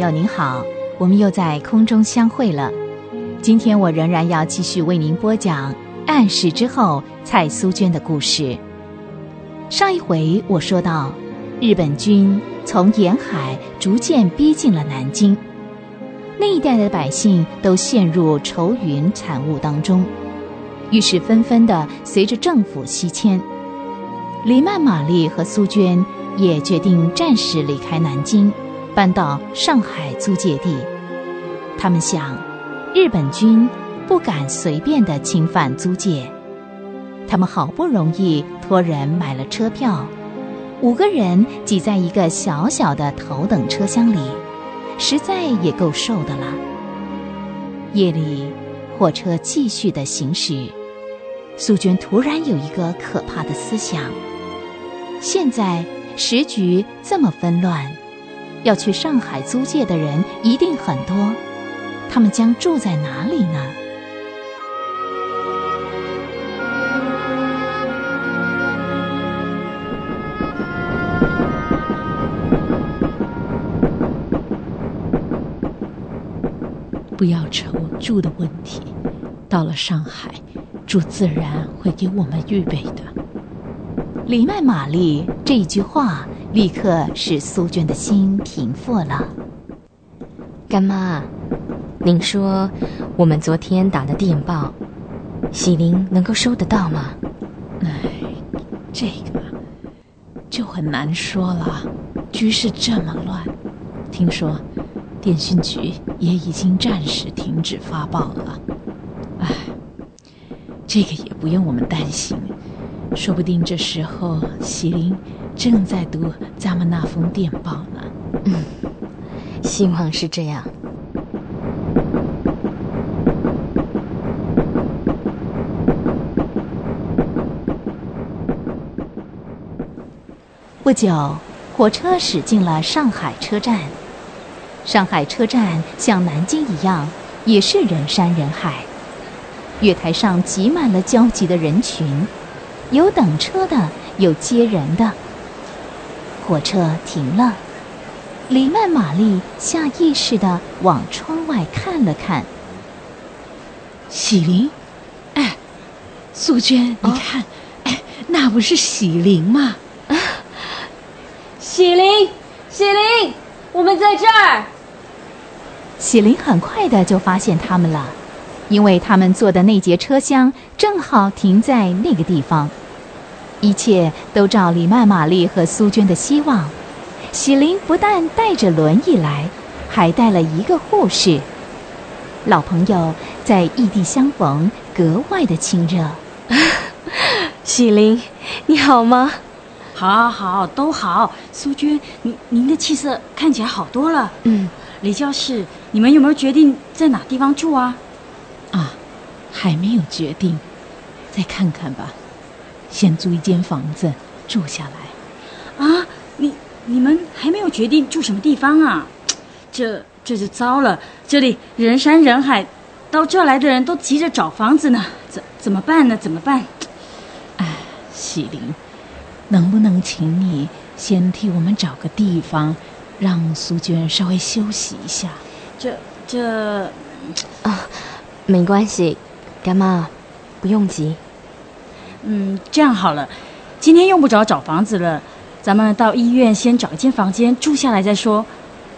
友您好，我们又在空中相会了。今天我仍然要继续为您播讲暗示之后蔡苏娟的故事。上一回我说到，日本军从沿海逐渐逼近了南京，那一带的百姓都陷入愁云惨雾当中，于是纷纷的随着政府西迁。李曼玛丽和苏娟也决定暂时离开南京。搬到上海租界地，他们想，日本军不敢随便的侵犯租界。他们好不容易托人买了车票，五个人挤在一个小小的头等车厢里，实在也够受的了。夜里，火车继续的行驶，苏娟突然有一个可怕的思想：现在时局这么纷乱。要去上海租界的人一定很多，他们将住在哪里呢？不要愁住的问题，到了上海，住自然会给我们预备的。李麦玛丽这一句话。立刻使苏娟的心平复了。干妈，您说我们昨天打的电报，喜林能够收得到吗？哎，这个就很难说了。局势这么乱，听说电信局也已经暂时停止发报了。哎，这个也不用我们担心，说不定这时候喜林。正在读咱们那封电报呢。嗯，希望是这样。不久，火车驶进了上海车站。上海车站像南京一样，也是人山人海。月台上挤满了焦急的人群，有等车的，有接人的。火车停了，黎曼玛丽下意识的往窗外看了看。喜林，哎，素娟，你看，哎，那不是喜林吗？喜林，喜林，我们在这儿。喜林很快的就发现他们了，因为他们坐的那节车厢正好停在那个地方。一切都照李曼玛丽和苏娟的希望，喜林不但带着轮椅来，还带了一个护士。老朋友在异地相逢，格外的亲热。喜林，你好吗？好，好，都好。苏娟，您您的气色看起来好多了。嗯，李教士，你们有没有决定在哪地方住啊？啊，还没有决定，再看看吧。先租一间房子住下来，啊，你你们还没有决定住什么地方啊？这这就糟了，这里人山人海，到这来的人都急着找房子呢，怎怎么办呢？怎么办？哎，喜林，能不能请你先替我们找个地方，让苏娟稍微休息一下？这这啊，没关系，干妈，不用急。嗯，这样好了，今天用不着找房子了，咱们到医院先找一间房间住下来再说。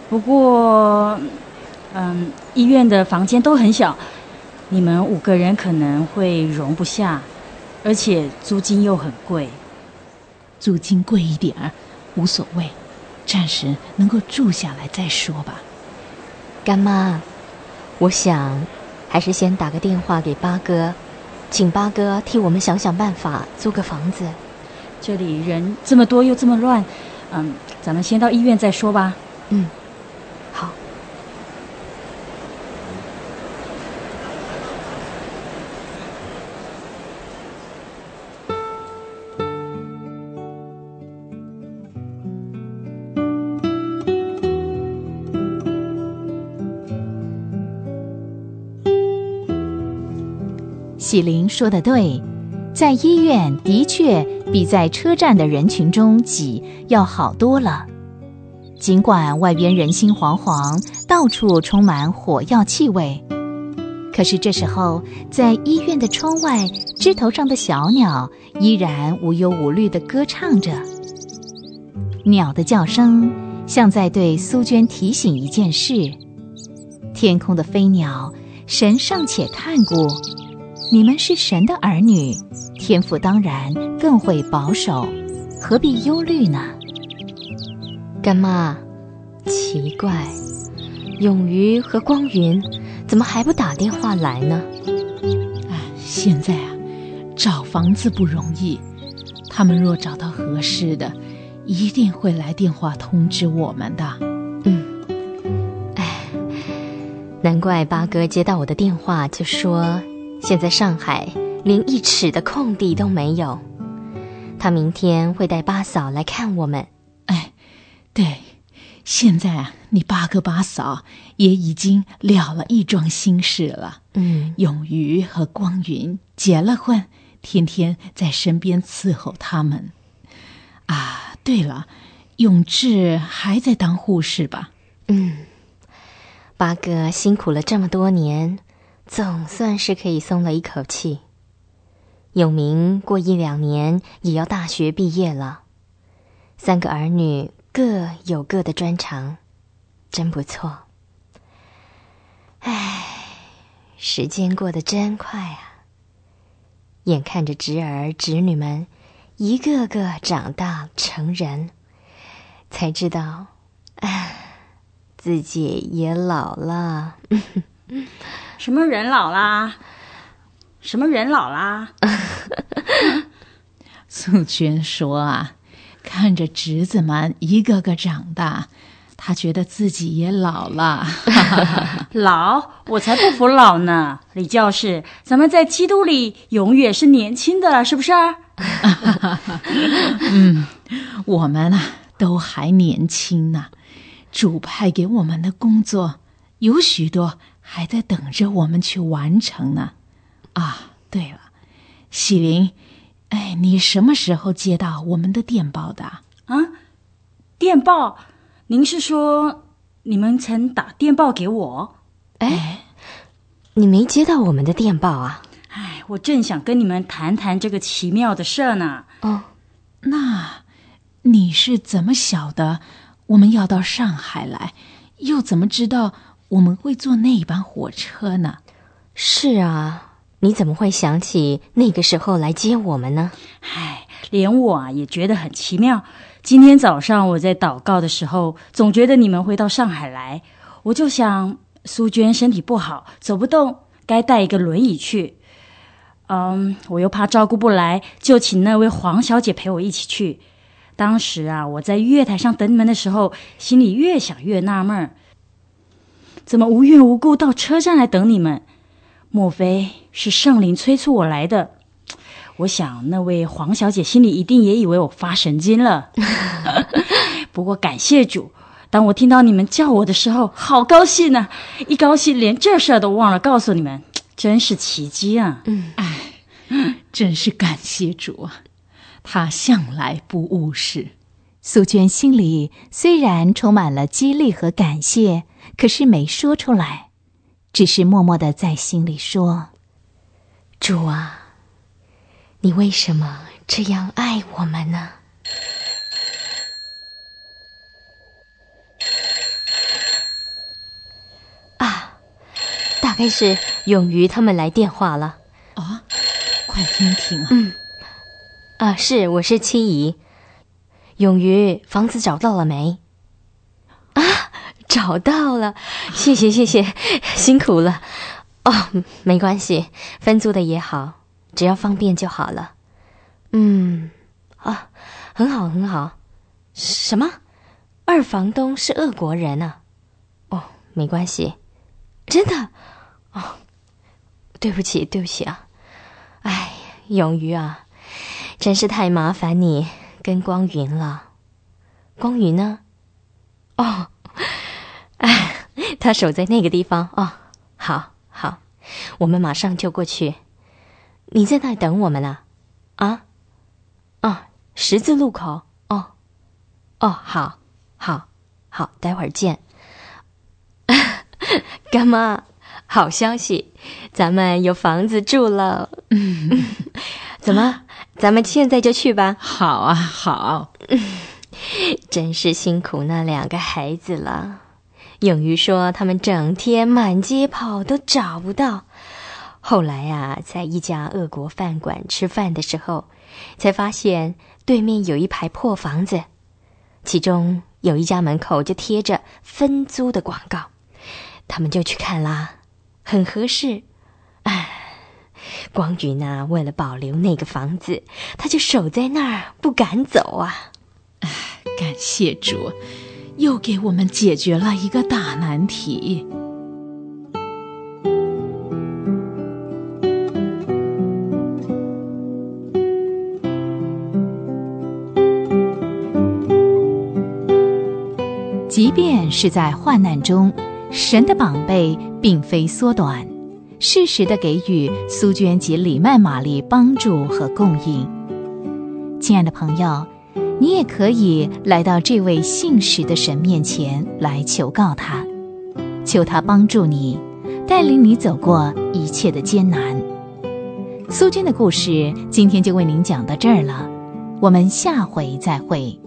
不过，嗯，医院的房间都很小，你们五个人可能会容不下，而且租金又很贵。租金贵一点儿无所谓，暂时能够住下来再说吧。干妈，我想还是先打个电话给八哥。请八哥替我们想想办法，租个房子。这里人这么多又这么乱，嗯，咱们先到医院再说吧。嗯，喜灵说的对，在医院的确比在车站的人群中挤要好多了。尽管外边人心惶惶，到处充满火药气味，可是这时候，在医院的窗外，枝头上的小鸟依然无忧无虑地歌唱着。鸟的叫声像在对苏娟提醒一件事：天空的飞鸟，神尚且看顾，你们是神的儿女，天父当然更会保守，何必忧虑呢？干妈，奇怪，永瑜和光云怎么还不打电话来呢？哎，现在啊，找房子不容易，他们若找到合适的，一定会来电话通知我们的。嗯，哎，难怪八哥接到我的电话就说，现在上海连一尺的空地都没有，他明天会带八嫂来看我们。哎对，现在啊，你八哥八嫂也已经了了一桩心事了。嗯，永瑜和光云结了婚，天天在身边伺候他们。啊，对了，永志还在当护士吧？嗯，八哥辛苦了这么多年，总算是可以松了一口气。永明过一两年也要大学毕业了，三个儿女。各有各的专长，真不错。唉，时间过得真快啊！眼看着侄儿侄女们一个个长大成人，才知道，唉，自己也老了。什么人老啦？什么人老啦？素娟说啊。看着侄子们一个个长大，她觉得自己也老了。老？我才不服老呢！李教士，咱们在基督里永远是年轻的，是不是？嗯，我们啊都还年轻呢。主派给我们的工作有许多还在等着我们去完成呢。啊，对了，喜林。哎，你什么时候接到我们的电报的？啊，电报？您是说你们曾打电报给我？哎，你没接到我们的电报啊？哎，我正想跟你们谈谈这个奇妙的事呢。哦，那你是怎么晓得我们要到上海来？又怎么知道我们会坐那一班火车呢？是啊。你怎么会想起那个时候来接我们呢？唉，连我啊也觉得很奇妙。今天早上我在祷告的时候，总觉得你们会到上海来，我就想苏娟身体不好，走不动，该带一个轮椅去。嗯，我又怕照顾不来，就请那位黄小姐陪我一起去。当时啊，我在月台上等你们的时候，心里越想越纳闷儿，怎么无缘无故到车站来等你们？莫非是圣灵催促我来的？我想那位黄小姐心里一定也以为我发神经了。不过感谢主，当我听到你们叫我的时候，好高兴呢！一高兴连这事儿都忘了告诉你们，真是奇迹啊！嗯，哎，真是感谢主啊！他向来不误事。苏娟心里虽然充满了激励和感谢，可是没说出来。只是默默的在心里说：“主啊，你为什么这样爱我们呢？”啊，大概是勇于他们来电话了。啊，快听听啊！嗯，啊，是，我是七姨。勇于，房子找到了没？找到了，谢谢谢谢，辛苦了。哦，没关系，分租的也好，只要方便就好了。嗯，啊，很好很好。什么？二房东是俄国人啊？哦，没关系，真的。哦，对不起对不起啊。哎，永瑜啊，真是太麻烦你跟光云了。光云呢？哦。哎，他守在那个地方哦。好，好，我们马上就过去。你在那等我们呢？啊？哦，十字路口。哦，哦，好，好，好，待会儿见。干妈，好消息，咱们有房子住了。怎么？咱们现在就去吧。好啊，好。真是辛苦那两个孩子了。勇于说他们整天满街跑都找不到。后来呀，在一家俄国饭馆吃饭的时候，才发现对面有一排破房子，其中有一家门口就贴着分租的广告，他们就去看啦，很合适。唉，光宇呢，为了保留那个房子，他就守在那儿不敢走啊。唉，感谢主，又给我们解决了一个大难题。即便是在患难中，神的膀臂并非缩短，适时的给予苏娟及李曼玛丽帮助和供应。亲爱的朋友，你也可以来到这位信实的神面前来求告他，求他帮助你，带领你走过一切的艰难。苏军的故事今天就为您讲到这儿了，我们下回再会。